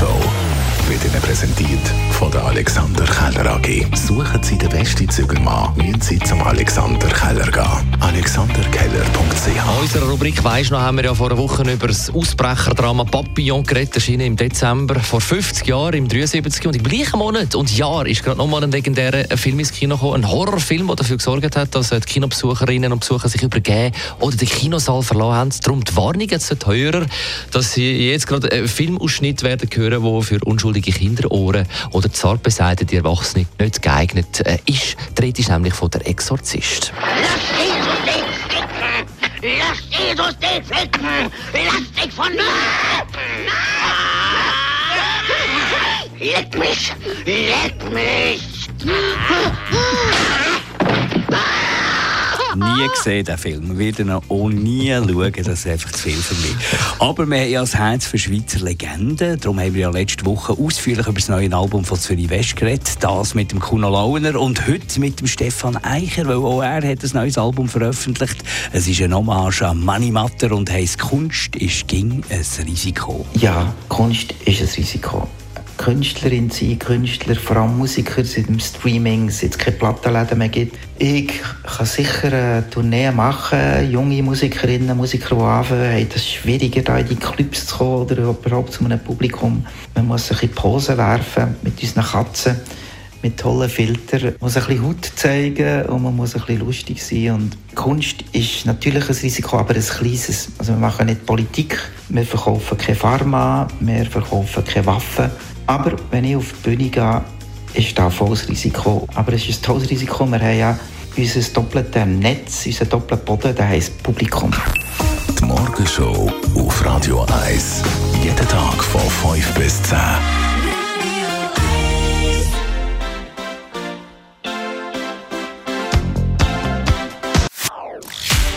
Morgenshow wird Ihnen präsentiert von der Alexander Keller AG. Suchen Sie den besten Zügelmann, müssen Sie zum Alexander Keller gehen. alexanderkeller.ch In unserer Rubrik «Weisst noch» haben wir ja vor einer Woche über das Ausbrecherdrama Papillon geredet, im Dezember vor 50 Jahren, im 73. Und im gleichen Monat und Jahr ist gerade nochmal ein legendärer Film ins Kino gekommen, ein Horrorfilm, der dafür gesorgt hat, dass die Kinobesucherinnen und Besucher sich übergeben oder den Kinosaal verlassen haben. Darum die Warnung jetzt teurer, dass Sie jetzt gerade einen Filmausschnitt werden hören, der für unschuldige Kinderohren oder zart beseitete Erwachsene nicht geeignet äh, ist. Die Rede ist nämlich von «Der Exorzist». Lass Jesus dich ficken! Lass dich von mir! Leck mich! Leck mich! Nie gesehen, den Film. Wir werden ihn auch nie schauen, das ist einfach zu viel für mich. Aber wir haben ja das Herz für Schweizer Legenden. Darum haben wir ja letzte Woche ausführlich über das neue Album von Zürich West geredet. Das mit dem Kuno Launer und heute mit dem Stefan Eicher, weil auch er hat ein neues Album veröffentlicht. Es ist ein Hommage an Mani Matter und heisst «Kunst ist ging ein Risiko». Ja, Kunst ist ein Risiko. Künstlerin sein, Künstler, vor allem Musiker, seit dem Streaming, seit es keine Plattenläden mehr gibt. Ich kann sicher eine Tournee machen. Junge Musikerinnen Musiker, die anfangen, haben es schwieriger, da in die Clubs zu kommen oder überhaupt zu einem Publikum. Man muss sich in Posen werfen mit unseren Katzen mit tollen Filtern. Man muss ein bisschen Haut zeigen und man muss ein bisschen lustig sein. Und Kunst ist natürlich ein Risiko, aber ein kleines. Also wir machen nicht Politik, wir verkaufen keine Pharma, wir verkaufen keine Waffen. Aber wenn ich auf die Bühne gehe, ist da volles Risiko. Aber es ist ein tolles Risiko. Wir haben ja unser doppeltes Netz, unser doppelter Boden, der heisst Publikum. Die Morgenshow auf Radio 1. Jeden Tag von 5 bis 10.